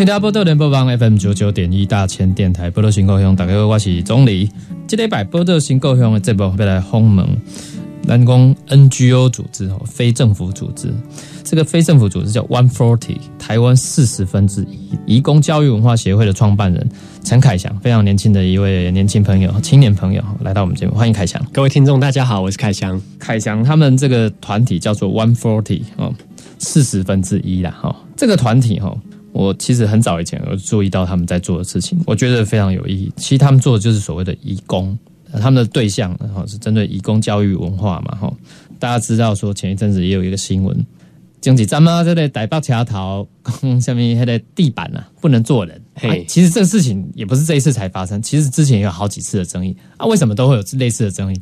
欢迎收听波多联播网 FM 九九点一大千电台波多新故乡，大家好，我是总理。这礼拜波多新故乡的节目要来访问南宫 NGO 组织哦，非政府组织。这个非政府组织叫 One Forty，台湾四十分之一，移工教育文化协会的创办人陈凯翔，非常年轻的一位年轻朋友、青年朋友，来到我们节目，欢迎凯翔。各位听众，大家好，我是凯翔。凯翔他们这个团体叫做 One Forty 哦，四十分之一啦哈。这个团体哈。我其实很早以前有注意到他们在做的事情，我觉得非常有意义。其实他们做的就是所谓的义工，他们的对象然后是针对义工教育文化嘛哈。大家知道说前一阵子也有一个新闻，经济咱们这类台北桥头下面那个地板啊不能坐人。嘿，其实这个事情也不是这一次才发生，其实之前也有好几次的争议啊。为什么都会有类似的争议？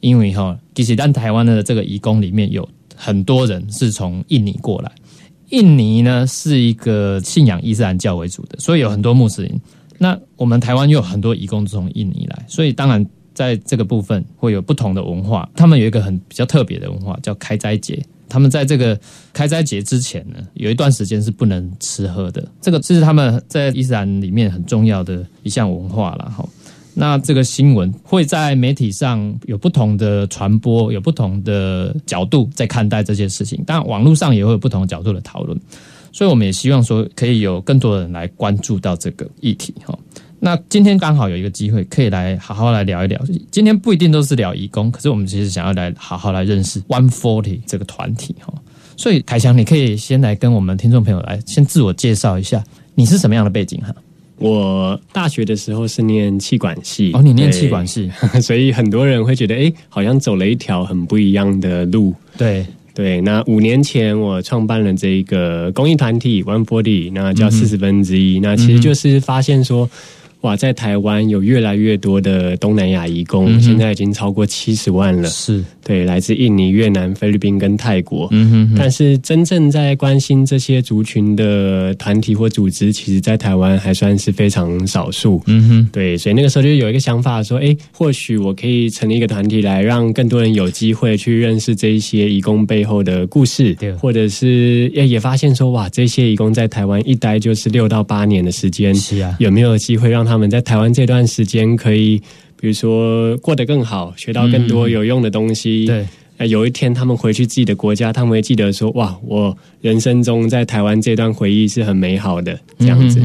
因为哈，其实但台湾的这个义工里面有很多人是从印尼过来。印尼呢是一个信仰伊斯兰教为主的，所以有很多穆斯林。那我们台湾又有很多移工从印尼来，所以当然在这个部分会有不同的文化。他们有一个很比较特别的文化，叫开斋节。他们在这个开斋节之前呢，有一段时间是不能吃喝的。这个是他们在伊斯兰里面很重要的一项文化了，哈。那这个新闻会在媒体上有不同的传播，有不同的角度在看待这件事情。当然，网络上也会有不同角度的讨论，所以我们也希望说可以有更多的人来关注到这个议题哈。那今天刚好有一个机会，可以来好好来聊一聊。今天不一定都是聊义工，可是我们其实想要来好好来认识 One Forty 这个团体哈。所以凯翔，你可以先来跟我们听众朋友来先自我介绍一下，你是什么样的背景哈？我大学的时候是念气管系。哦，你念气管系，所以很多人会觉得，哎，好像走了一条很不一样的路。对。对，那五年前我创办了这一个公益团体 One Forty，那叫四十分之一，那其实就是发现说。哇，在台湾有越来越多的东南亚移工，现在已经超过七十万了。是对，来自印尼、越南、菲律宾跟泰国。嗯哼。但是真正在关心这些族群的团体或组织，其实，在台湾还算是非常少数。嗯哼。对，所以那个时候就有一个想法，说，哎，或许我可以成立一个团体，来让更多人有机会去认识这一些移工背后的故事，对或者是也也发现说，哇，这些移工在台湾一待就是六到八年的时间，是啊，有没有机会让他他们在台湾这段时间可以，比如说过得更好，学到更多有用的东西。对，有一天他们回去自己的国家，他们会记得说：“哇，我人生中在台湾这段回忆是很美好的。”这样子。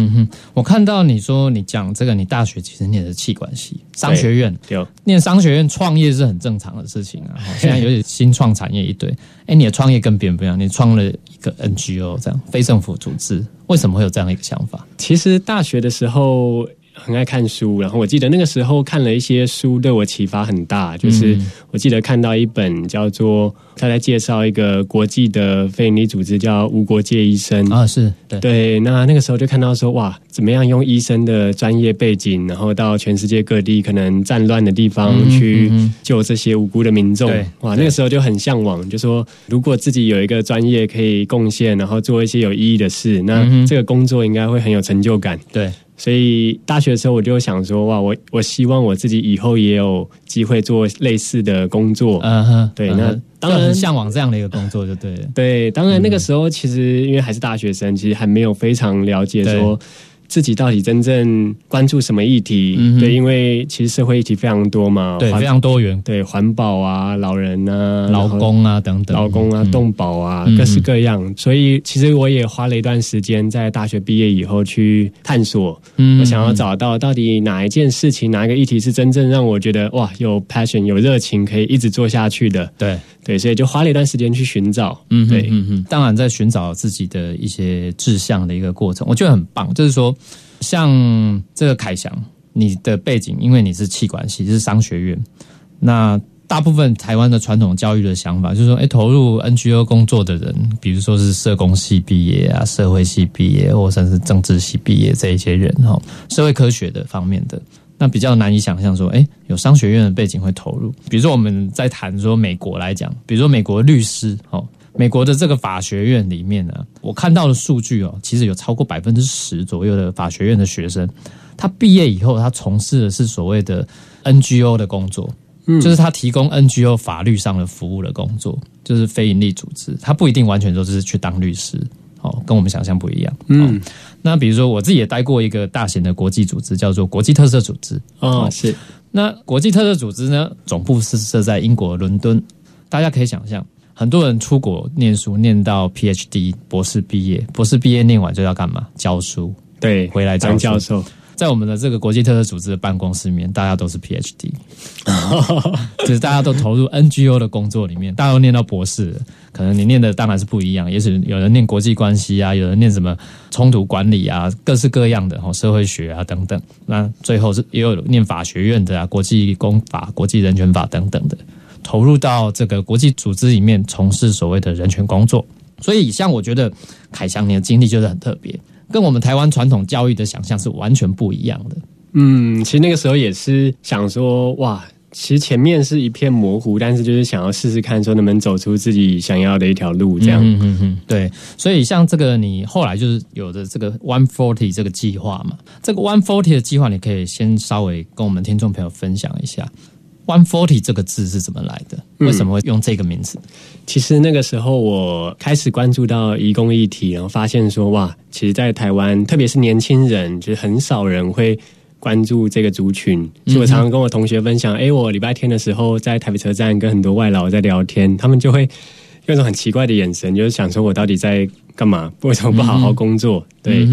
我看到你说你讲这个，你大学其实念的是气管系，商学院。有念商学院创业是很正常的事情啊。现在有点新创产业一堆。哎，你的创业跟别人不一样，你创了一个 NGO，这样非政府组织，为什么会有这样的一个想法？其实大学的时候。很爱看书，然后我记得那个时候看了一些书，对我启发很大。就是我记得看到一本叫做他在介绍一个国际的非营利组织，叫无国界医生啊，是对对。那那个时候就看到说，哇，怎么样用医生的专业背景，然后到全世界各地可能战乱的地方去救这些无辜的民众。哇，那个时候就很向往，就说如果自己有一个专业可以贡献，然后做一些有意义的事，那这个工作应该会很有成就感。对。所以大学的时候，我就想说，哇，我我希望我自己以后也有机会做类似的工作。嗯哼，对，那当然向往这样的一个工作就对了。对，当然那个时候其实因为还是大学生，其实还没有非常了解说。自己到底真正关注什么议题？对，因为其实社会议题非常多嘛，对，非常多元。对，环保啊，老人啊，劳工啊等等，劳工啊，动保啊，各式各样。所以其实我也花了一段时间，在大学毕业以后去探索。嗯，我想要找到到底哪一件事情，哪一个议题是真正让我觉得哇，有 passion，有热情，可以一直做下去的。对。对，所以就花了一段时间去寻找。嗯，对，嗯嗯，当然在寻找自己的一些志向的一个过程，我觉得很棒。就是说，像这个凯翔，你的背景，因为你是气管系，是商学院，那大部分台湾的传统教育的想法，就是说，哎，投入 NGO 工作的人，比如说是社工系毕业啊、社会系毕业，或甚至政治系毕业这一些人哈，社会科学的方面的，那比较难以想象说，哎，有商学院的背景会投入。比如说我们在谈说美国来讲，比如说美国律师哦，美国的这个法学院里面呢，我看到的数据哦，其实有超过百分之十左右的法学院的学生，他毕业以后，他从事的是所谓的 NGO 的工作。就是他提供 NGO 法律上的服务的工作，就是非营利组织，他不一定完全都是去当律师，哦，跟我们想象不一样。嗯，那比如说我自己也待过一个大型的国际组织，叫做国际特色组织。哦，是。那国际特色组织呢，总部是设在英国伦敦。大家可以想象，很多人出国念书，念到 PhD 博士毕业，博士毕业念完就要干嘛？教书。对，回来当教授。在我们的这个国际特色组织的办公室里面，大家都是 PhD，就是大家都投入 NGO 的工作里面，大家都念到博士。可能你念的当然是不一样，也许有人念国际关系啊，有人念什么冲突管理啊，各式各样的哈社会学啊等等。那最后是也有念法学院的啊，国际公法、国际人权法等等的，投入到这个国际组织里面从事所谓的人权工作。所以，像我觉得凯翔你的经历就是很特别。跟我们台湾传统教育的想象是完全不一样的。嗯，其实那个时候也是想说，哇，其实前面是一片模糊，但是就是想要试试看，说能不能走出自己想要的一条路，这样。嗯嗯嗯，对。所以像这个，你后来就是有的这个 One Forty 这个计划嘛，这个 One Forty 的计划，你可以先稍微跟我们听众朋友分享一下。One Forty 这个字是怎么来的？为什么会用这个名字？其实那个时候我开始关注到移工议题，然后发现说，哇，其实，在台湾，特别是年轻人，就是很少人会关注这个族群。所以我常常跟我同学分享，哎，我礼拜天的时候在台北车站跟很多外劳在聊天，他们就会用一种很奇怪的眼神，就是想说我到底在。干嘛？为什么不好好工作？对，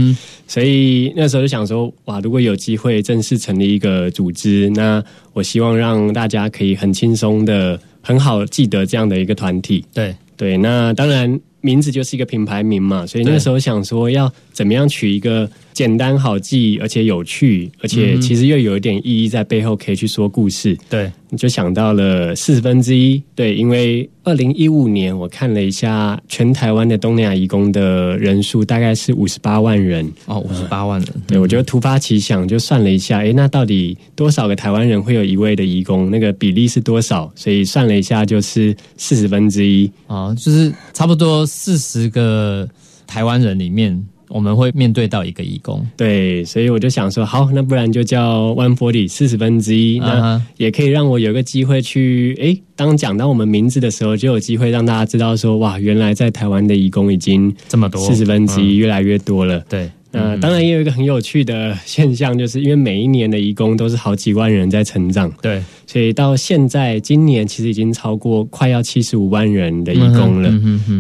所以那时候就想说，哇，如果有机会正式成立一个组织，那我希望让大家可以很轻松的、很好记得这样的一个团体。对对，那当然名字就是一个品牌名嘛，所以那时候想说要怎么样取一个。简单好记，而且有趣，而且其实又有一点意义在背后，可以去说故事。对，你就想到了四分之一。对，因为二零一五年我看了一下，全台湾的东南亚移工的人数大概是五十八万人。哦，五十八万人。对，我觉得突发奇想，就算了一下，哎，那到底多少个台湾人会有一位的移工？那个比例是多少？所以算了一下，就是四十分之一。啊，就是差不多四十个台湾人里面。我们会面对到一个义工，对，所以我就想说，好，那不然就叫 One Forty 四十分之一，那也可以让我有个机会去，哎，当讲到我们名字的时候，就有机会让大家知道说，哇，原来在台湾的义工已经这么多，四十分之一越来越多了，对。呃，当然也有一个很有趣的现象，就是因为每一年的移工都是好几万人在成长，对，所以到现在今年其实已经超过快要七十五万人的义工了，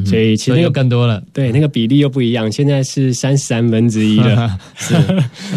所以其实又更多了，对，那个比例又不一样，现在是三十三分之一了，是，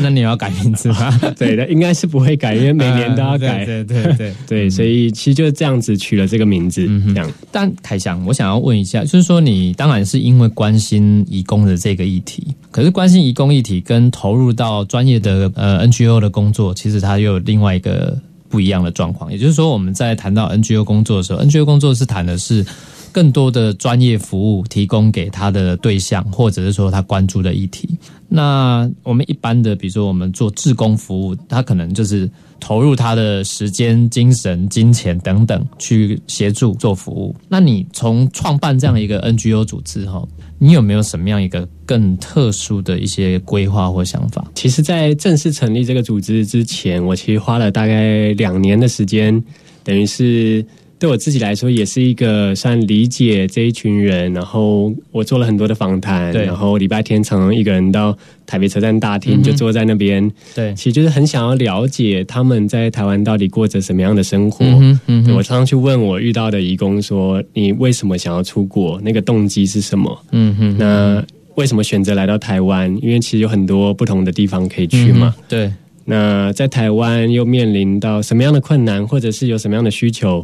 那你要改名字吗？对的，应该是不会改，因为每年都要改，对对对对，所以其实就是这样子取了这个名字，这样。但凯翔，我想要问一下，就是说你当然是因为关心义工的这个议题，可是关心义工。议题跟投入到专业的呃 NGO 的工作，其实它又有另外一个不一样的状况。也就是说，我们在谈到 NGO 工作的时候，NGO 工作是谈的是更多的专业服务提供给他的对象，或者是说他关注的议题。那我们一般的，比如说我们做志工服务，他可能就是投入他的时间、精神、金钱等等去协助做服务。那你从创办这样一个 NGO 组织哈？你有没有什么样一个更特殊的一些规划或想法？其实，在正式成立这个组织之前，我其实花了大概两年的时间，等于是。对我自己来说，也是一个算理解这一群人。然后我做了很多的访谈，然后礼拜天常常一个人到台北车站大厅，就坐在那边。对，其实就是很想要了解他们在台湾到底过着什么样的生活。我常常去问我遇到的义工说：“你为什么想要出国？那个动机是什么？”嗯哼，那为什么选择来到台湾？因为其实有很多不同的地方可以去嘛。对，那在台湾又面临到什么样的困难，或者是有什么样的需求？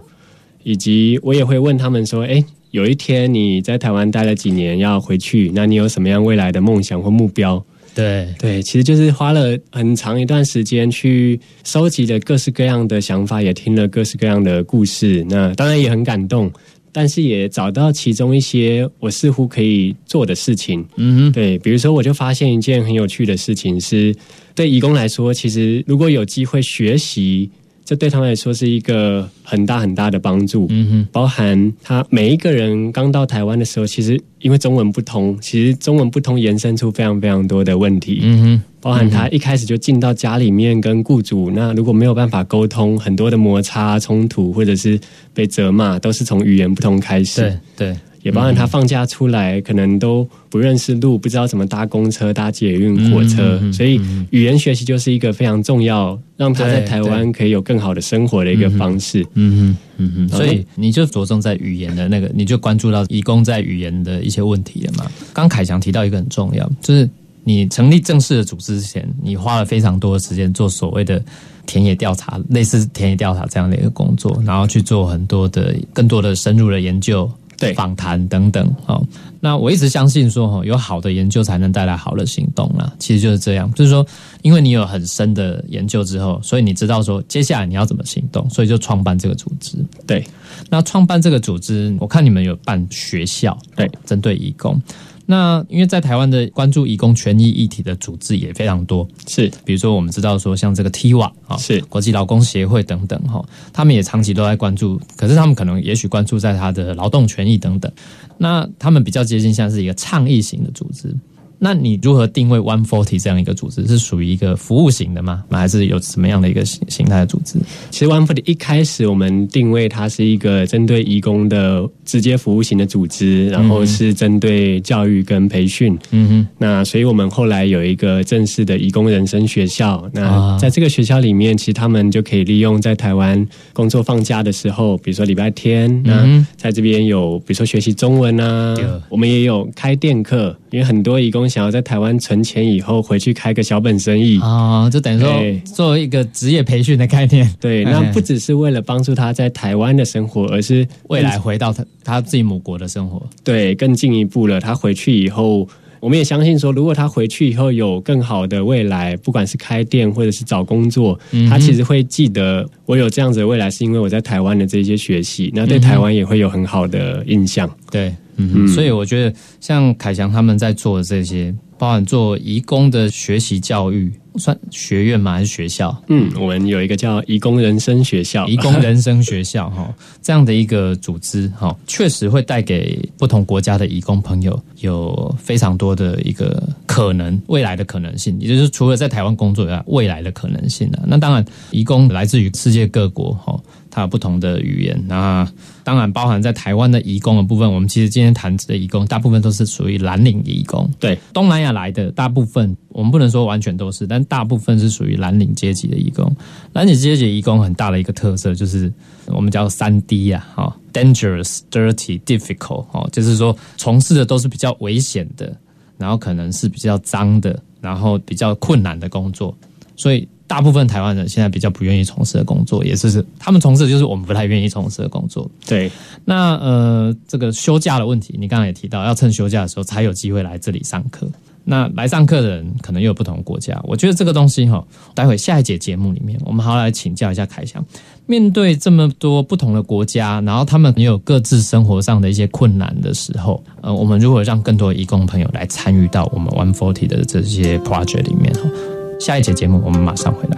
以及我也会问他们说：“哎，有一天你在台湾待了几年，要回去，那你有什么样未来的梦想或目标？”对对，其实就是花了很长一段时间去收集了各式各样的想法，也听了各式各样的故事。那当然也很感动，但是也找到其中一些我似乎可以做的事情。嗯哼，对，比如说我就发现一件很有趣的事情，是对义工来说，其实如果有机会学习。这对他们来说是一个很大很大的帮助，嗯哼，包含他每一个人刚到台湾的时候，其实因为中文不通，其实中文不通延伸出非常非常多的问题，嗯哼，包含他一开始就进到家里面跟雇主，那如果没有办法沟通，很多的摩擦冲突或者是被责骂，都是从语言不通开始，对对。也包含他放假出来，可能都不认识路，不知道怎么搭公车、搭捷运、火车，所以语言学习就是一个非常重要，让他在台湾可以有更好的生活的一个方式。嗯哼，嗯哼，所以你就着重在语言的那个，你就关注到移工在语言的一些问题了嘛？刚凯翔提到一个很重要，就是你成立正式的组织之前，你花了非常多的时间做所谓的田野调查，类似田野调查这样的一个工作，然后去做很多的更多的深入的研究。访谈等等，好，那我一直相信说，哈，有好的研究才能带来好的行动啦。其实就是这样，就是说，因为你有很深的研究之后，所以你知道说接下来你要怎么行动，所以就创办这个组织。对，那创办这个组织，我看你们有办学校，对，针对义工。那因为在台湾的关注移工权益议题的组织也非常多，是，比如说我们知道说像这个 TIWA 啊，是国际劳工协会等等哈，他们也长期都在关注，可是他们可能也许关注在他的劳动权益等等，那他们比较接近像是一个倡议型的组织。那你如何定位 One Forty 这样一个组织是属于一个服务型的吗？还是有什么样的一个形形态的组织？其实 One Forty 一开始我们定位它是一个针对义工的直接服务型的组织，然后是针对教育跟培训。嗯哼。那所以我们后来有一个正式的义工人生学校。那在这个学校里面，其实他们就可以利用在台湾工作放假的时候，比如说礼拜天，那在这边有比如说学习中文啊，我们也有开店课，因为很多义工。想要在台湾存钱以后回去开个小本生意啊，就等于说做一个职业培训的概念。对，那不只是为了帮助他在台湾的生活，而是未来回到他他自己母国的生活。对，更进一步了，他回去以后，我们也相信说，如果他回去以后有更好的未来，不管是开店或者是找工作，他其实会记得我有这样子的未来，是因为我在台湾的这些学习，那对台湾也会有很好的印象。对。嗯，所以我觉得像凯翔他们在做的这些，包含做移工的学习教育，算学院吗？还是学校？嗯，我们有一个叫移工人生学校，移工人生学校 哈，这样的一个组织哈，确实会带给不同国家的移工朋友有非常多的一个可能，未来的可能性，也就是除了在台湾工作以外，未来的可能性啊。那当然，移工来自于世界各国哈。它有不同的语言，那当然包含在台湾的移工的部分。我们其实今天谈的移工，大部分都是属于蓝领移工。对，东南亚来的大部分，我们不能说完全都是，但大部分是属于蓝领阶级的移工。蓝领阶级移工很大的一个特色就是我们叫三 D 呀，哈，dangerous, dirty, difficult，哦，就是说从事的都是比较危险的，然后可能是比较脏的，然后比较困难的工作，所以。大部分台湾人现在比较不愿意从事的工作，也是他们从事的就是我们不太愿意从事的工作。对，那呃，这个休假的问题，你刚刚也提到，要趁休假的时候才有机会来这里上课。那来上课的人可能又有不同国家，我觉得这个东西哈，待会下一节节目里面，我们好来请教一下凯翔。面对这么多不同的国家，然后他们也有各自生活上的一些困难的时候，呃，我们如何让更多义工朋友来参与到我们 One Forty 的这些 project 里面哈？下一节节目，我们马上回来。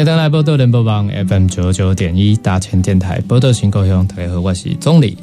欢迎登来波多联播网 FM 九九点一大千电台波多新故乡，大家好，我是钟理。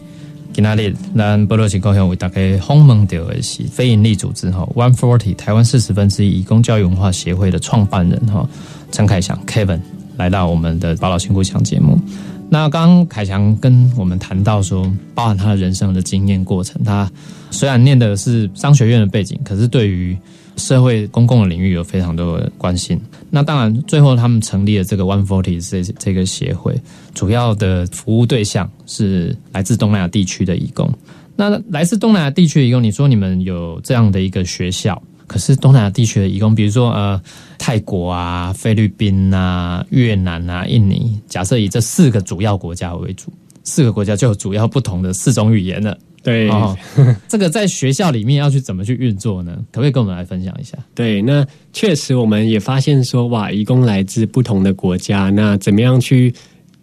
今仔日咱波多新故乡为大家访问到的是非营利组织哈 One Forty 台湾四十分之一义工教育文化协会的创办人哈陈凯翔 Kevin 来到我们的宝岛新故乡节目。那刚刚凯翔跟我们谈到说，包含他的人生的经验过程，他虽然念的是商学院的背景，可是对于社会公共的领域有非常多的关心。那当然，最后他们成立了这个 One Forty 这这个协会，主要的服务对象是来自东南亚地区的义工。那来自东南亚地区的义工，你说你们有这样的一个学校，可是东南亚地区的义工，比如说呃泰国啊、菲律宾啊、越南啊、印尼，假设以这四个主要国家为主，四个国家就有主要不同的四种语言了。对，这个在学校里面要去怎么去运作呢？可不可以跟我们来分享一下？对，那确实我们也发现说，哇，义工来自不同的国家，那怎么样去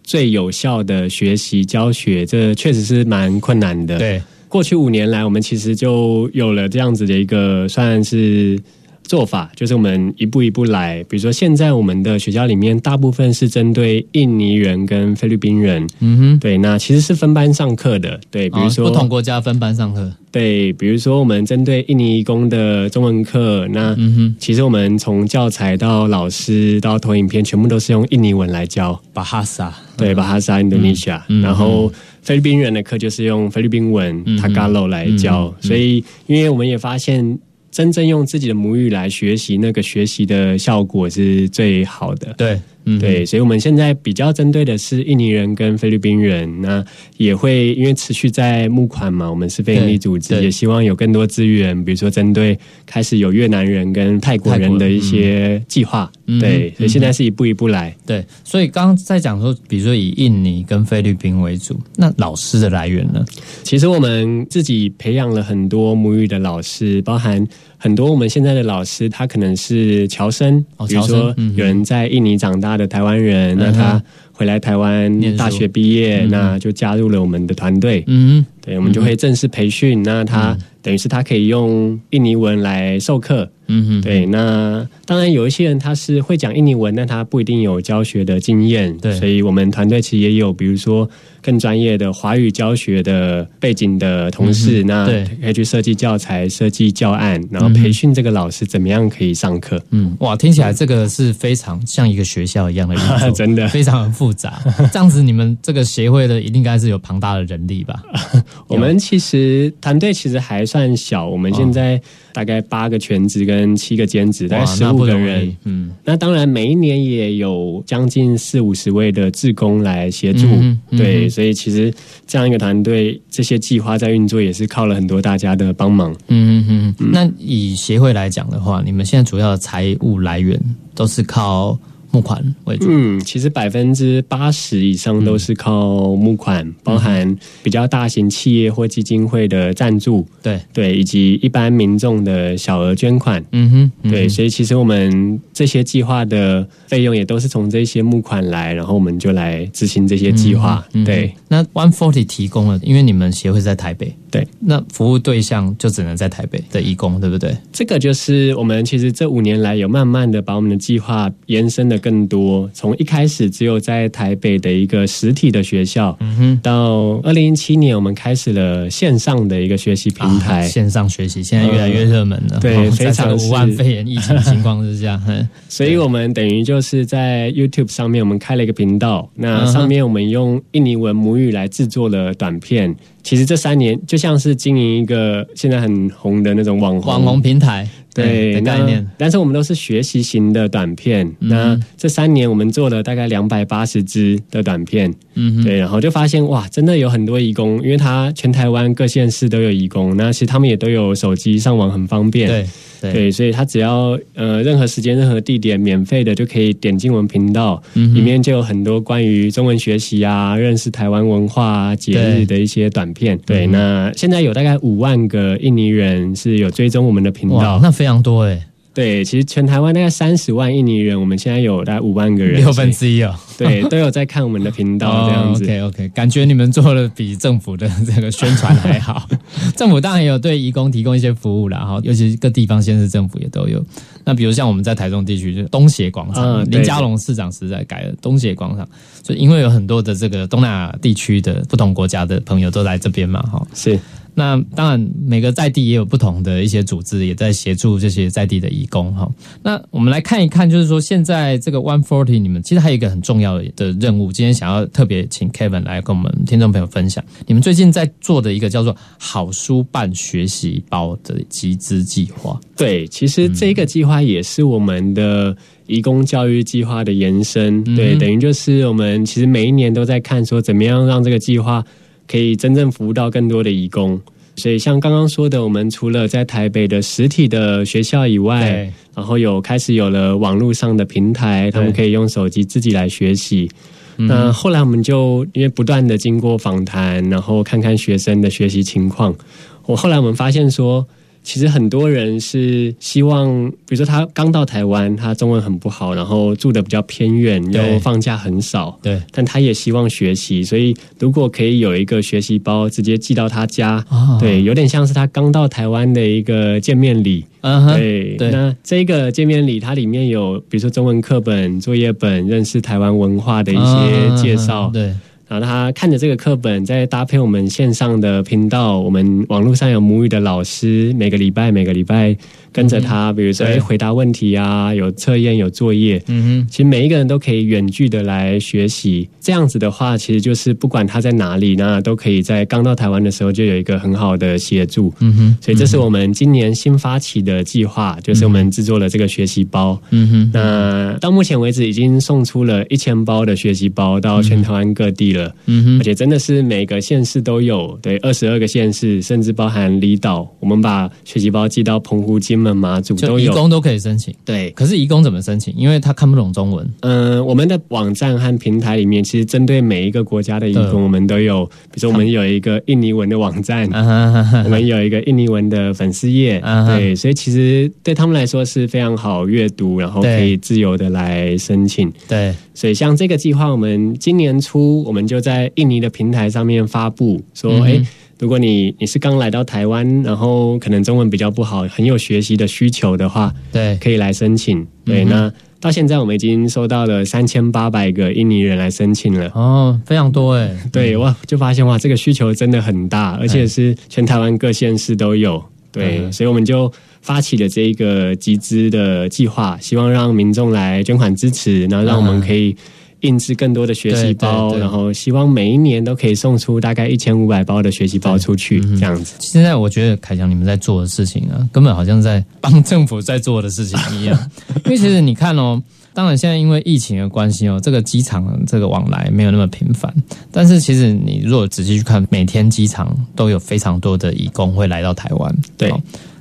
最有效的学习教学？这确实是蛮困难的。对，过去五年来，我们其实就有了这样子的一个算是。做法就是我们一步一步来，比如说现在我们的学校里面大部分是针对印尼人跟菲律宾人，嗯哼，对，那其实是分班上课的，对，比如说不同国家分班上课，对，比如说我们针对印尼工的中文课，那嗯哼，其实我们从教材到老师到投影片，全部都是用印尼文来教，巴哈萨，对，巴哈萨印度尼西亚，然后菲律宾人的课就是用菲律宾文 Tagalog 来教，所以因为我们也发现。真正用自己的母语来学习，那个学习的效果是最好的。对。对，所以我们现在比较针对的是印尼人跟菲律宾人，那也会因为持续在募款嘛，我们是非营利组织，也希望有更多资源，比如说针对开始有越南人跟泰国人的一些计划。对，所以现在是一步一步来。对，所以刚刚在讲说，比如说以印尼跟菲律宾为主，那老师的来源呢？其实我们自己培养了很多母语的老师，包含。很多我们现在的老师，他可能是侨生，比如说有人在印尼长大的台湾人，那他回来台湾大学毕业，那就加入了我们的团队。嗯，对，我们就会正式培训。那他等于是他可以用印尼文来授课。嗯哼，对，那当然有一些人他是会讲印尼文，但他不一定有教学的经验，对，所以我们团队其实也有，比如说更专业的华语教学的背景的同事，那可以去设计教材、设计教案，然后培训这个老师怎么样可以上课。嗯，哇，听起来这个是非常像一个学校一样的 真的非常复杂。这样子，你们这个协会的一定该是有庞大的人力吧？我们其实团队其实还算小，我们现在。大概八个全职跟七个兼职，大概十五个人。嗯，那当然每一年也有将近四五十位的志工来协助。对，所以其实这样一个团队，这些计划在运作也是靠了很多大家的帮忙。嗯嗯嗯。那以协会来讲的话，你们现在主要的财务来源都是靠。募款为主，嗯，其实百分之八十以上都是靠募款，包含比较大型企业或基金会的赞助，对。对，以及一般民众的小额捐款，嗯哼，对，所以其实我们这些计划的费用也都是从这些募款来，然后我们就来执行这些计划。对，那 One Forty 提供了，因为你们协会在台北。对，那服务对象就只能在台北的义工，对不对？这个就是我们其实这五年来有慢慢的把我们的计划延伸的更多，从一开始只有在台北的一个实体的学校，嗯哼，到二零一七年我们开始了线上的一个学习平台，线上学习现在越来越热门了，对，非常武汉肺炎疫情情况之下，所以我们等于就是在 YouTube 上面我们开了一个频道，那上面我们用印尼文母语来制作了短片。其实这三年就像是经营一个现在很红的那种网网红平台。对概念，但是我们都是学习型的短片。那这三年我们做了大概两百八十支的短片，嗯，对，然后就发现哇，真的有很多义工，因为他全台湾各县市都有义工，那其实他们也都有手机上网很方便，对对，所以他只要呃任何时间、任何地点，免费的就可以点进我们频道，里面就有很多关于中文学习啊、认识台湾文化、节日的一些短片。对，那现在有大概五万个印尼人是有追踪我们的频道，那非。非常多哎，对，其实全台湾大概三十万印尼人，我们现在有大概五万个人，六分之一哦。对，都有在看我们的频道 这样子。OK OK，感觉你们做的比政府的这个宣传还好。政府当然也有对移工提供一些服务啦，哈，尤其是各地方县市政府也都有。那比如像我们在台中地区，就东协广场，林佳龙市长时代改了东协广场，所以因为有很多的这个东南亚地区的不同国家的朋友都来这边嘛，哈，是。那当然，每个在地也有不同的一些组织，也在协助这些在地的义工哈。那我们来看一看，就是说现在这个 One Forty，你们其实还有一个很重要的的任务，今天想要特别请 Kevin 来跟我们听众朋友分享，你们最近在做的一个叫做“好书办学习包”的集资计划。对，其实这个计划也是我们的义工教育计划的延伸。对，等于就是我们其实每一年都在看说，怎么样让这个计划。可以真正服务到更多的义工，所以像刚刚说的，我们除了在台北的实体的学校以外，然后有开始有了网络上的平台，他们可以用手机自己来学习。那后来我们就因为不断的经过访谈，然后看看学生的学习情况，我后来我们发现说。其实很多人是希望，比如说他刚到台湾，他中文很不好，然后住的比较偏远，又放假很少，对，但他也希望学习，所以如果可以有一个学习包直接寄到他家，对，有点像是他刚到台湾的一个见面礼，对，那这个见面礼它里面有，比如说中文课本、作业本，认识台湾文化的一些介绍，对。然后他看着这个课本，再搭配我们线上的频道，我们网络上有母语的老师，每个礼拜每个礼拜。跟着他，比如说回答问题啊，有测验有作业，嗯哼，其实每一个人都可以远距的来学习。这样子的话，其实就是不管他在哪里，那都可以在刚到台湾的时候就有一个很好的协助，嗯哼。所以这是我们今年新发起的计划，就是我们制作了这个学习包，嗯哼。那到目前为止已经送出了一千包的学习包到全台湾各地了，嗯哼。而且真的是每个县市都有，对，二十二个县市，甚至包含离岛，我们把学习包寄到澎湖、金。马祖都有，义工都可以申请。对，可是义工怎么申请？因为他看不懂中文。嗯，我们的网站和平台里面，其实针对每一个国家的义工，我们都有。比如说，我们有一个印尼文的网站，我们有一个印尼文的粉丝页。对，所以其实对他们来说是非常好阅读，然后可以自由的来申请。对，所以像这个计划，我们今年初我们就在印尼的平台上面发布，说，哎。如果你你是刚来到台湾，然后可能中文比较不好，很有学习的需求的话，对，可以来申请。对，那到现在我们已经收到了三千八百个印尼人来申请了。哦，非常多哎。对，哇，就发现哇，这个需求真的很大，而且是全台湾各县市都有。对，所以我们就发起了这一个集资的计划，希望让民众来捐款支持，然后让我们可以。印制更多的学习包，然后希望每一年都可以送出大概一千五百包的学习包出去，这样子。现在我觉得凯翔你们在做的事情啊，根本好像在帮政府在做的事情一样。因为其实你看哦，当然现在因为疫情的关系哦，这个机场这个往来没有那么频繁。但是其实你如果仔细去看，每天机场都有非常多的义工会来到台湾。对，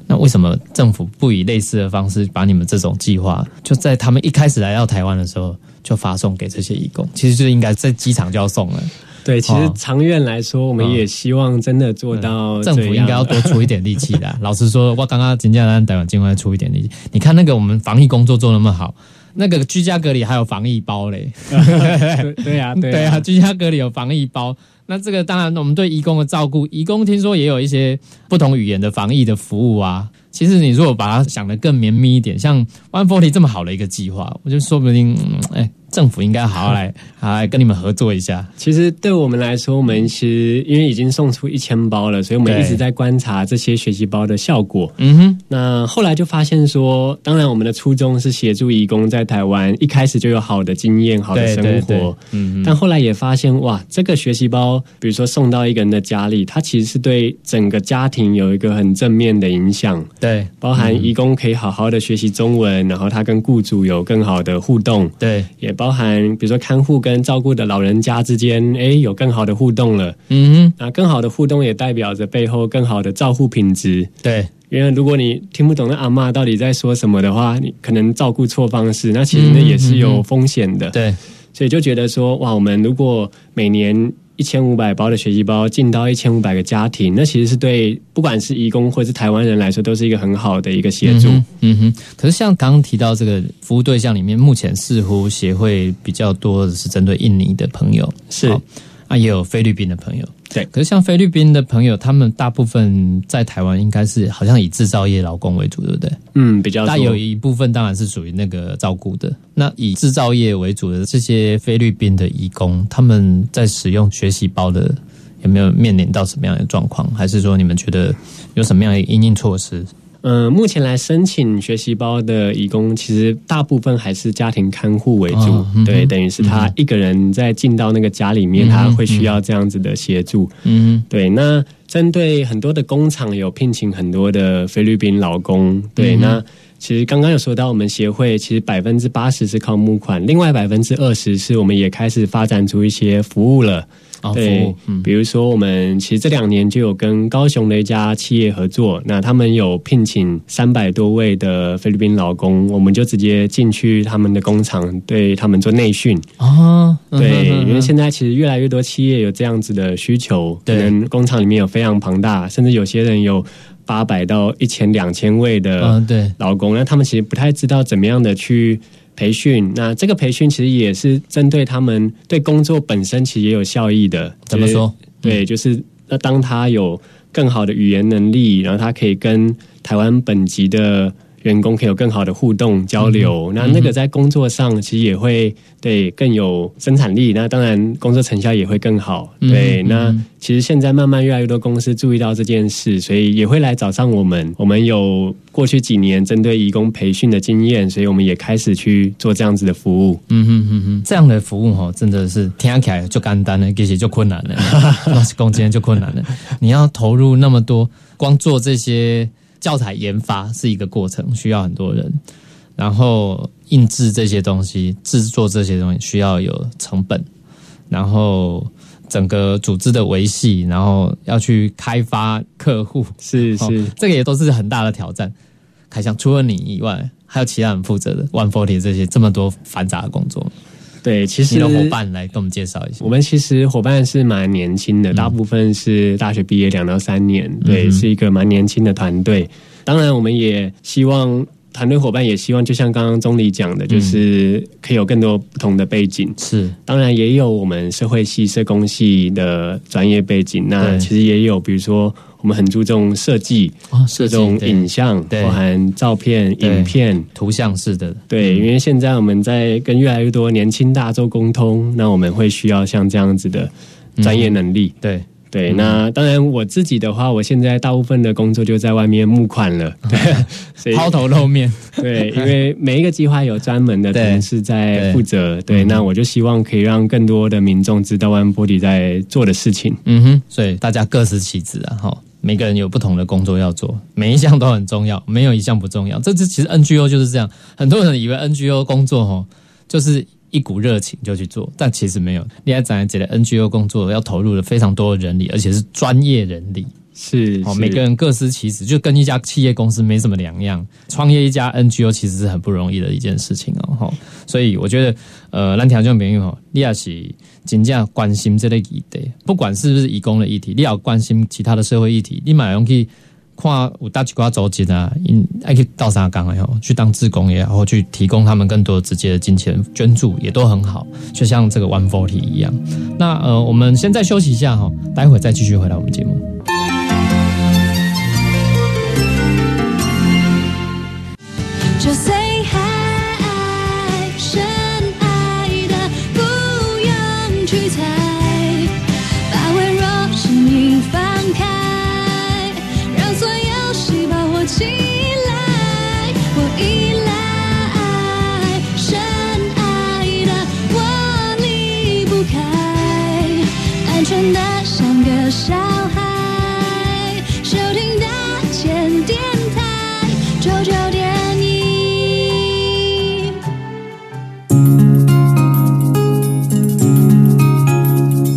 那为什么政府不以类似的方式把你们这种计划，就在他们一开始来到台湾的时候？就发送给这些义工，其实就应该在机场就要送了。对，其实长远来说，我们也希望真的做到。政府应该要多出一点力气的。老实说，我刚刚金家兰台湾尽快出一点力气。你看那个我们防疫工作做那么好，那个居家隔离还有防疫包嘞。对呀，对啊，居家隔离有防疫包。那这个当然，我们对义工的照顾，义工听说也有一些不同语言的防疫的服务啊。其实你如果把它想得更绵密一点，像 One Forty 这么好的一个计划，我就说不定，哎。政府应该好好来，好来跟你们合作一下。其实对我们来说，我们其实因为已经送出一千包了，所以我们一直在观察这些学习包的效果。嗯哼。那后来就发现说，当然我们的初衷是协助义工在台湾一开始就有好的经验、好的生活。嗯。但后来也发现，哇，这个学习包，比如说送到一个人的家里，它其实是对整个家庭有一个很正面的影响。对。包含义工可以好好的学习中文，然后他跟雇主有更好的互动。对。也包。包含比如说看护跟照顾的老人家之间，哎，有更好的互动了。嗯，那更好的互动也代表着背后更好的照护品质。对，因为如果你听不懂那阿妈到底在说什么的话，你可能照顾错方式，那其实那也是有风险的。对，所以就觉得说，哇，我们如果每年一千五百包的学习包进到一千五百个家庭，那其实是对不管是义工或是台湾人来说，都是一个很好的一个协助。嗯哼。可是像刚刚提到这个服务对象里面，目前似乎协会比较多的是针对印尼的朋友，是啊，也有菲律宾的朋友。对，可是像菲律宾的朋友，他们大部分在台湾应该是好像以制造业劳工为主，对不对？嗯，比较。但有一部分当然是属于那个照顾的。那以制造业为主的这些菲律宾的义工，他们在使用学习包的有没有面临到什么样的状况？还是说你们觉得有什么样的应应措施？嗯，目前来申请学习包的义工，其实大部分还是家庭看护为主。对，等于是他一个人在进到那个家里面，他会需要这样子的协助。嗯，对。那针对很多的工厂有聘请很多的菲律宾劳工。对，那其实刚刚有说到，我们协会其实百分之八十是靠募款，另外百分之二十是我们也开始发展出一些服务了。对，比如说我们其实这两年就有跟高雄的一家企业合作，那他们有聘请三百多位的菲律宾劳工，我们就直接进去他们的工厂，对他们做内训。哦，对，因为现在其实越来越多企业有这样子的需求，可能工厂里面有非常庞大，甚至有些人有八百到一千、两千位的对劳工，那他们其实不太知道怎么样的去。培训，那这个培训其实也是针对他们对工作本身其实也有效益的。怎么说？对，就是那当他有更好的语言能力，然后他可以跟台湾本籍的。员工可以有更好的互动交流，那那个在工作上其实也会对更有生产力，那当然工作成效也会更好。对，那其实现在慢慢越来越多公司注意到这件事，所以也会来找上我们。我们有过去几年针对义工培训的经验，所以我们也开始去做这样子的服务。嗯哼哼哼，这样的服务哈，真的是听起来就简单了，其实就困难了，那是工资就困难了。你要投入那么多，光做这些。教材研发是一个过程，需要很多人，然后印制这些东西、制作这些东西需要有成本，然后整个组织的维系，然后要去开发客户，是是，这个也都是很大的挑战。开箱除了你以外，还有其他人负责的 One Forty 这些这么多繁杂的工作。对，其实你的伙伴来跟我们介绍一下。我们其实伙伴是蛮年轻的，大部分是大学毕业两到三年，对，是一个蛮年轻的团队。当然，我们也希望团队伙伴也希望，就像刚刚钟理讲的，就是可以有更多不同的背景。是，当然也有我们社会系、社工系的专业背景。那其实也有，比如说。我们很注重设计，这种影像，包含照片、影片、图像式的。对，因为现在我们在跟越来越多年轻大众沟通，那我们会需要像这样子的专业能力。对对，那当然我自己的话，我现在大部分的工作就在外面募款了，对，抛头露面。对，因为每一个计划有专门的同事在负责。对，那我就希望可以让更多的民众知道万波迪在做的事情。嗯哼，所以大家各司其职啊，哈。每个人有不同的工作要做，每一项都很重要，没有一项不重要。这次其实 NGO 就是这样，很多人以为 NGO 工作吼就是一股热情就去做，但其实没有。你还讲起来 NGO 工作要投入了非常多的人力，而且是专业人力。是，哦，每个人各司其职，就跟一家企业公司没什么两样。创业一家 NGO 其实是很不容易的一件事情哦，哈。所以我觉得，呃，蓝条件朋友吼，你也是真正关心这类议题，不管是不是义工的议题，你要关心其他的社会议题，你马上去看有大几瓜组织啊，因爱去到沙岗哎吼，去当志工也好，去提供他们更多直接的金钱捐助，也都很好。就像这个 One Forty 一样。那呃，我们现在休息一下哈，待会再继续回来我们节目。就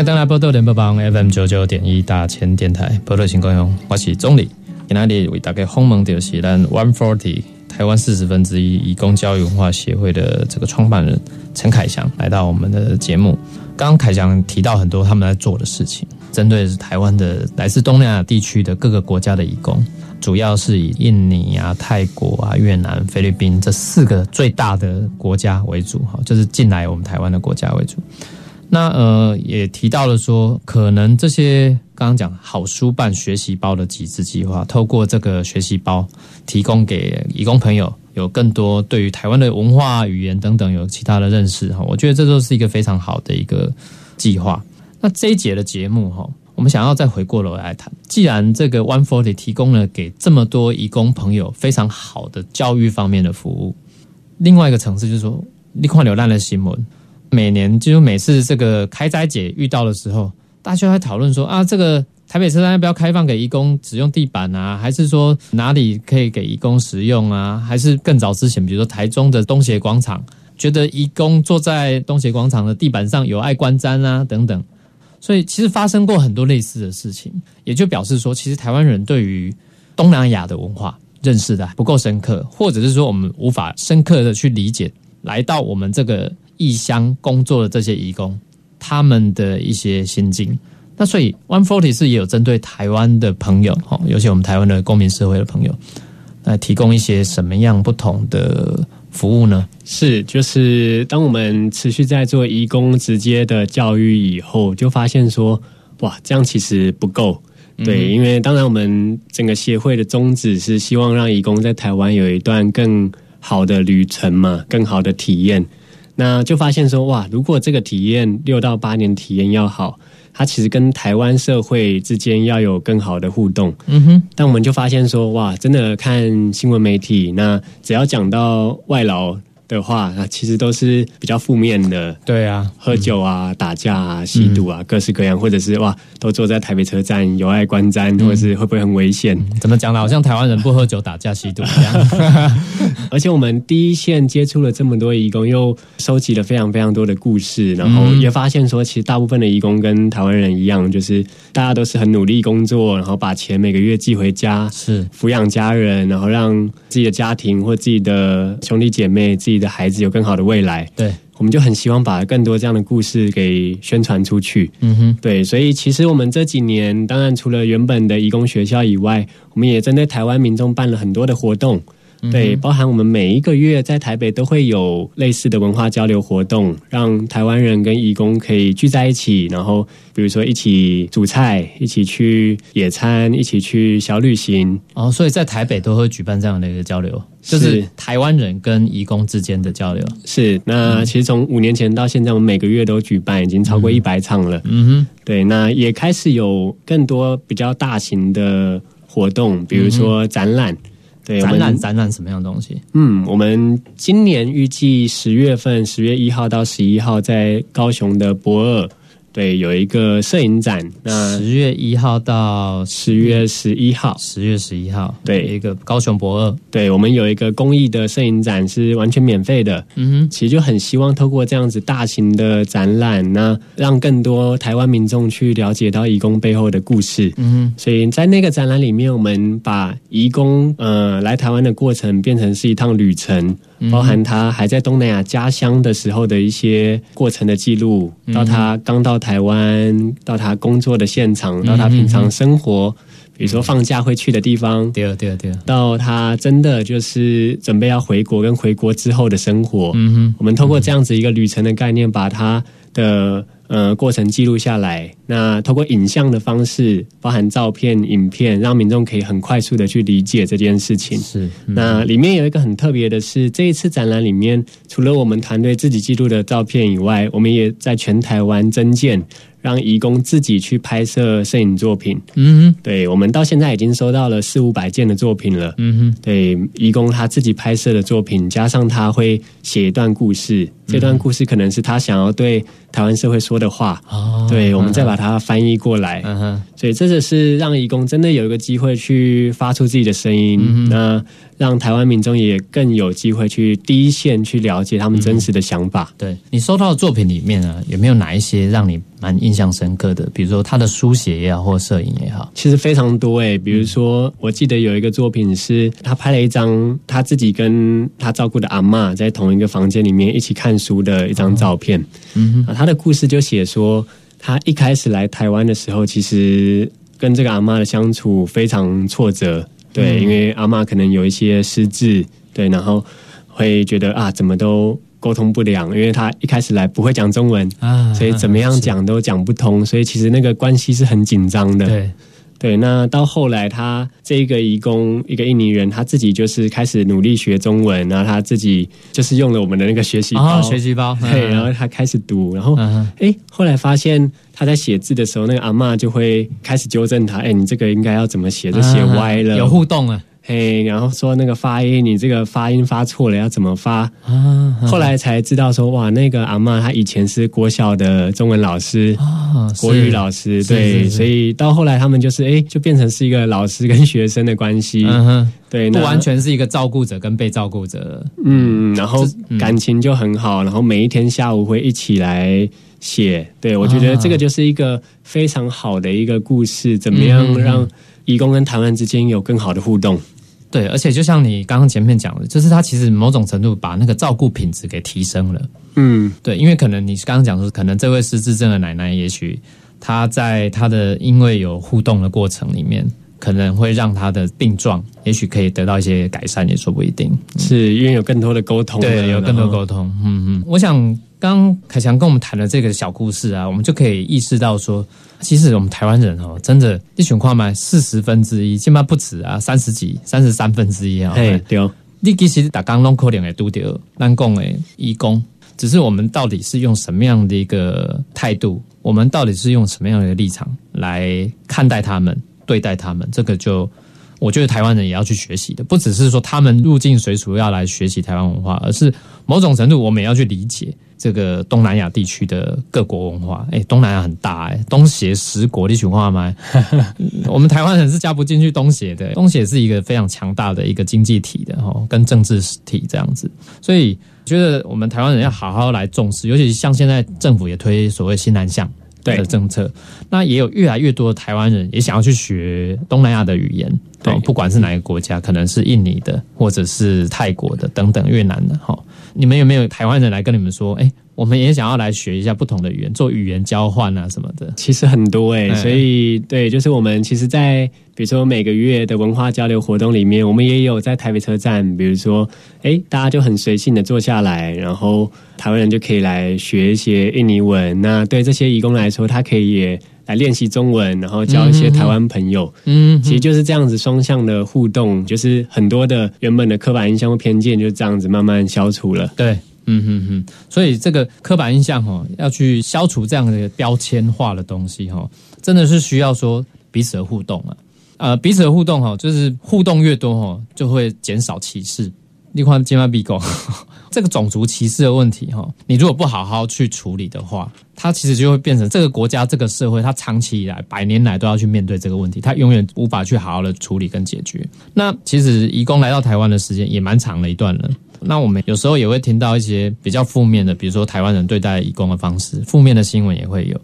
迎登来波多联播帮 FM 九九点一大千电台波多新公用，我是钟理。今天为大家访问的是咱 One Forty 台湾四十分之一义工教育文化协会的这个创办人陈凯翔来到我们的节目。刚刚凯翔提到很多他们在做的事情，针对是台湾的来自东南亚地区的各个国家的义工，主要是以印尼啊、泰国啊、越南、菲律宾这四个最大的国家为主，哈，就是进来我们台湾的国家为主。那呃，也提到了说，可能这些刚刚讲好书办学习包的集资计划，透过这个学习包，提供给义工朋友有更多对于台湾的文化、语言等等有其他的认识哈。我觉得这都是一个非常好的一个计划。那这一节的节目哈，我们想要再回过头来谈，既然这个 One Forty 提供了给这么多义工朋友非常好的教育方面的服务，另外一个层次就是说，你看流浪的新闻。每年就每次这个开斋节遇到的时候，大家在讨论说啊，这个台北车站要不要开放给义工使用地板啊？还是说哪里可以给义工使用啊？还是更早之前，比如说台中的东协广场，觉得义工坐在东协广场的地板上有碍观瞻啊等等。所以其实发生过很多类似的事情，也就表示说，其实台湾人对于东南亚的文化认识的不够深刻，或者是说我们无法深刻的去理解来到我们这个。异乡工作的这些移工，他们的一些心境。那所以，One Forty 是也有针对台湾的朋友，哈，尤其我们台湾的公民社会的朋友，来提供一些什么样不同的服务呢？是，就是当我们持续在做移工直接的教育以后，就发现说，哇，这样其实不够。对，因为当然我们整个协会的宗旨是希望让移工在台湾有一段更好的旅程嘛，更好的体验。那就发现说哇，如果这个体验六到八年体验要好，它其实跟台湾社会之间要有更好的互动。嗯哼，但我们就发现说哇，真的看新闻媒体，那只要讲到外劳。的话，那其实都是比较负面的。对啊，喝酒啊、打架啊、吸毒啊，各式各样，或者是哇，都坐在台北车站有碍观瞻，或者是会不会很危险？怎么讲呢？好像台湾人不喝酒、打架、吸毒一样。而且我们第一线接触了这么多义工，又收集了非常非常多的故事，然后也发现说，其实大部分的义工跟台湾人一样，就是大家都是很努力工作，然后把钱每个月寄回家，是抚养家人，然后让自己的家庭或自己的兄弟姐妹自己。的孩子有更好的未来，对，我们就很希望把更多这样的故事给宣传出去。嗯哼，对，所以其实我们这几年，当然除了原本的义工学校以外，我们也针对台湾民众办了很多的活动。对，包含我们每一个月在台北都会有类似的文化交流活动，让台湾人跟义工可以聚在一起，然后比如说一起煮菜，一起去野餐，一起去小旅行。哦，所以在台北都会举办这样的一个交流，就是台湾人跟义工之间的交流。是，那其实从五年前到现在，我们每个月都举办，已经超过一百场了。嗯哼，对，那也开始有更多比较大型的活动，比如说展览。展览展览什么样的东西？嗯，我们今年预计十月份，十月一号到十一号在高雄的博尔。对，有一个摄影展，那十月一号到十月十一号，十月十一号，对，一个高雄博二，对我们有一个公益的摄影展，是完全免费的。嗯哼，其实就很希望透过这样子大型的展览，那让更多台湾民众去了解到义工背后的故事。嗯哼，所以在那个展览里面，我们把义工呃来台湾的过程变成是一趟旅程。包含他还在东南亚家乡的时候的一些过程的记录，到他刚到台湾，到他工作的现场，到他平常生活，比如说放假会去的地方，对对对，到他真的就是准备要回国跟回国之后的生活，嗯哼，我们通过这样子一个旅程的概念，把他的。呃，过程记录下来，那通过影像的方式，包含照片、影片，让民众可以很快速的去理解这件事情。是，那里面有一个很特别的是，这一次展览里面，除了我们团队自己记录的照片以外，我们也在全台湾增建。让义工自己去拍摄摄影作品，嗯，对，我们到现在已经收到了四五百件的作品了，嗯哼，对，义工他自己拍摄的作品，加上他会写一段故事，这段故事可能是他想要对台湾社会说的话，哦，对，我们再把它。翻译过来。嗯哼，所以这个是让义工真的有一个机会去发出自己的声音，那让台湾民众也更有机会去第一线去了解他们真实的想法。对你收到的作品里面呢，有没有哪一些让你蛮印象深刻的？比如说他的书写也好，或摄影也好，其实非常多诶。比如说，我记得有一个作品是他拍了一张他自己跟他照顾的阿妈在同一个房间里面一起看书的一张照片。嗯，啊，他的故事就写说，他一开始来台湾的时候，其实跟这个阿妈的相处非常挫折。对，因为阿妈可能有一些失智，对，然后会觉得啊，怎么都沟通不良，因为他一开始来不会讲中文啊，所以怎么样讲都讲不通，所以其实那个关系是很紧张的。对。对，那到后来，他这一个义工，一个印尼人，他自己就是开始努力学中文，然后他自己就是用了我们的那个学习包，学习包，对，然后他开始读，然后，哎，后来发现他在写字的时候，那个阿妈就会开始纠正他，哎，你这个应该要怎么写，就写歪了，有互动啊。嘿，然后说那个发音，你这个发音发错了，要怎么发？啊，后来才知道说，哇，那个阿妈她以前是国小的中文老师，国语老师，对，所以到后来他们就是哎，就变成是一个老师跟学生的关系，嗯，对，不完全是一个照顾者跟被照顾者，嗯，然后感情就很好，然后每一天下午会一起来写，对我觉得这个就是一个非常好的一个故事，怎么样让？义工跟台湾之间有更好的互动，对，而且就像你刚刚前面讲的，就是他其实某种程度把那个照顾品质给提升了，嗯，对，因为可能你刚刚讲说，可能这位失智症的奶奶，也许她在她的因为有互动的过程里面，可能会让她的病状，也许可以得到一些改善，也说不一定，是因为有更多的沟通，对，有更多沟通，嗯嗯，我想。刚凯强跟我们谈的这个小故事啊，我们就可以意识到说，其实我们台湾人哦，真的一群矿买四十分之一，起码不止啊，三十几、三十三分之一啊。对，你其实打刚弄可怜的都丢，难讲诶，义工，只是我们到底是用什么样的一个态度，我们到底是用什么样的立场来看待他们、对待他们，这个就。我觉得台湾人也要去学习的，不只是说他们入境随俗要来学习台湾文化，而是某种程度我们也要去理解这个东南亚地区的各国文化。哎，东南亚很大哎，东协十国的文化吗？我们台湾人是加不进去东协的，东协是一个非常强大的一个经济体的哈，跟政治体这样子。所以觉得我们台湾人要好好来重视，尤其像现在政府也推所谓新南向。的政策，那也有越来越多的台湾人也想要去学东南亚的语言，对，不管是哪个国家，可能是印尼的，或者是泰国的等等，越南的哈。你们有没有台湾人来跟你们说，哎？我们也想要来学一下不同的语言，做语言交换啊什么的。其实很多哎，所以对，就是我们其实，在比如说每个月的文化交流活动里面，我们也有在台北车站，比如说，哎，大家就很随性的坐下来，然后台湾人就可以来学一些印尼文。那对这些义工来说，他可以也来练习中文，然后交一些台湾朋友。嗯，其实就是这样子双向的互动，就是很多的原本的刻板印象或偏见就这样子慢慢消除了。对。嗯哼哼，所以这个刻板印象哈，要去消除这样的标签化的东西哈，真的是需要说彼此的互动啊。呃，彼此的互动哈，就是互动越多哈，就会减少歧视。你看金马比狗这个种族歧视的问题哈，你如果不好好去处理的话，它其实就会变成这个国家这个社会，它长期以来百年来都要去面对这个问题，它永远无法去好好的处理跟解决。那其实移工来到台湾的时间也蛮长的一段了。那我们有时候也会听到一些比较负面的，比如说台湾人对待义工的方式，负面的新闻也会有。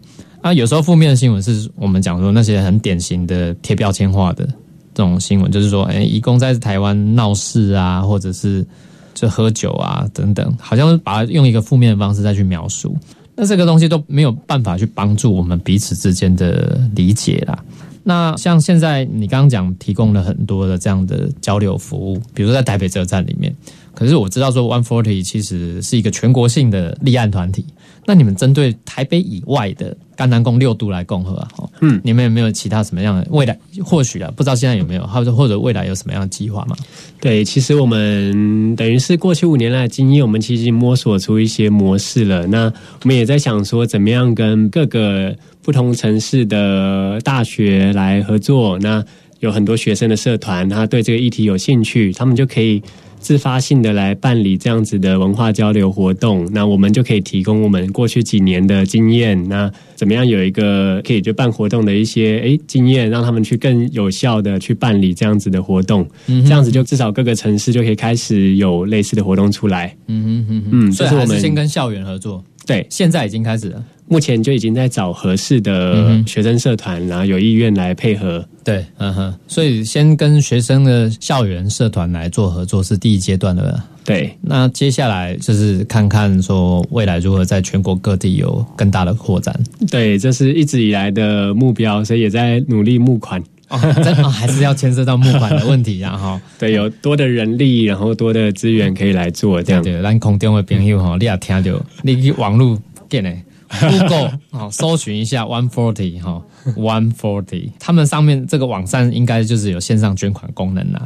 啊，有时候负面的新闻是我们讲说那些很典型的贴标签化的这种新闻，就是说，哎，义工在台湾闹事啊，或者是就喝酒啊等等，好像是把它用一个负面的方式再去描述。那这个东西都没有办法去帮助我们彼此之间的理解啦。那像现在你刚刚讲提供了很多的这样的交流服务，比如说在台北车站里面。可是我知道说，One Forty 其实是一个全国性的立案团体。那你们针对台北以外的甘南宫六都来共和啊？嗯，你们有没有其他什么样的未来？或许啊，不知道现在有没有，或者或者未来有什么样的计划吗？对，其实我们等于是过去五年来的经验，我们其实摸索出一些模式了。那我们也在想说，怎么样跟各个不同城市的大学来合作？那有很多学生的社团，他对这个议题有兴趣，他们就可以。自发性的来办理这样子的文化交流活动，那我们就可以提供我们过去几年的经验，那怎么样有一个可以就办活动的一些诶经验，让他们去更有效的去办理这样子的活动，这样子就至少各个城市就可以开始有类似的活动出来。嗯哼哼哼，嗯，所以我们先跟校园合作。对，现在已经开始了。目前就已经在找合适的学生社团，然后有意愿来配合。对，嗯哼，所以先跟学生的校园社团来做合作是第一阶段的。对，那接下来就是看看说未来如何在全国各地有更大的扩展。对，这是一直以来的目标，所以也在努力募款。哦，真的还是要牵涉到募款的问题，然后 对，有多的人力，然后多的资源可以来做这样。对，咱空中的朋友哈，你也听到，你去网络见嘞。Google 好，搜寻一下 One Forty 哈，One Forty，他们上面这个网站应该就是有线上捐款功能啦。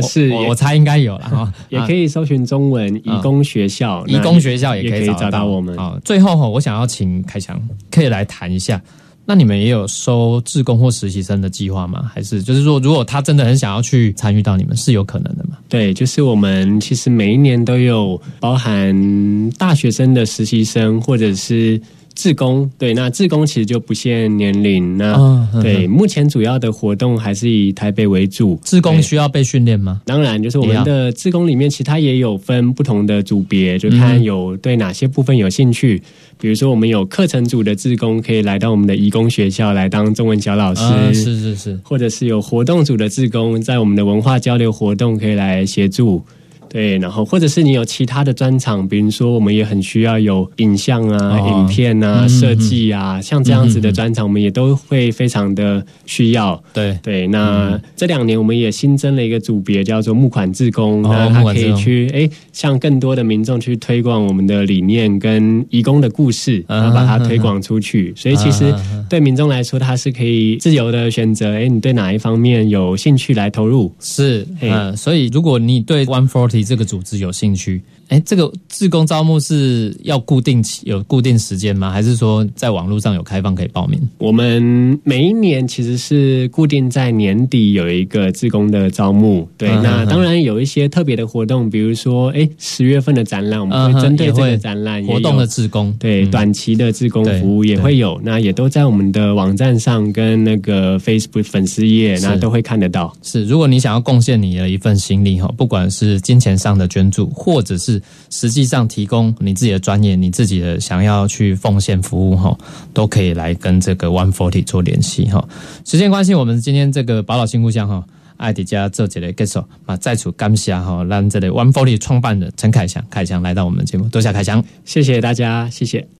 是，我猜应该有了哈，也可以搜寻中文“义工学校”，义工学校也可以找到我们。好，最后哈，我想要请凯强可以来谈一下。那你们也有收志工或实习生的计划吗？还是就是说，如果他真的很想要去参与到你们，是有可能的吗？对，就是我们其实每一年都有包含大学生的实习生，或者是。志工对，那志工其实就不限年龄。那对，目前主要的活动还是以台北为主。志工需要被训练吗？当然，就是我们的志工里面，其他也有分不同的组别，就看有对哪些部分有兴趣。比如说，我们有课程组的志工可以来到我们的义工学校来当中文小老师，是是是，或者是有活动组的志工在我们的文化交流活动可以来协助。对，然后或者是你有其他的专场，比如说我们也很需要有影像啊、影片啊、设计啊，像这样子的专场，我们也都会非常的需要。对对，那这两年我们也新增了一个组别，叫做募款志工，那他可以去哎，向更多的民众去推广我们的理念跟义工的故事，然后把它推广出去。所以其实对民众来说，他是可以自由的选择，哎，你对哪一方面有兴趣来投入？是，嗯，所以如果你对 One Forty 这个组织有兴趣？哎，这个志工招募是要固定期有固定时间吗？还是说在网络上有开放可以报名？我们每一年其实是固定在年底有一个志工的招募。对，那当然有一些特别的活动，比如说哎十月份的展览，我们会针对这个展览活动的志工，对短期的志工服务也会有。那也都在我们的网站上跟那个 Facebook 粉丝页，那都会看得到。是，如果你想要贡献你的一份心力哈，不管是金钱上的捐助，或者是实际上提供你自己的专业，你自己的想要去奉献服务哈，都可以来跟这个 One Forty 做联系哈。时间关系，我们今天这个宝岛新故乡哈，艾迪家这几类歌手啊，在此感谢哈，让这里 One Forty 创办人陈凯翔，凯翔来到我们节目，多谢凯翔，谢谢大家，谢谢。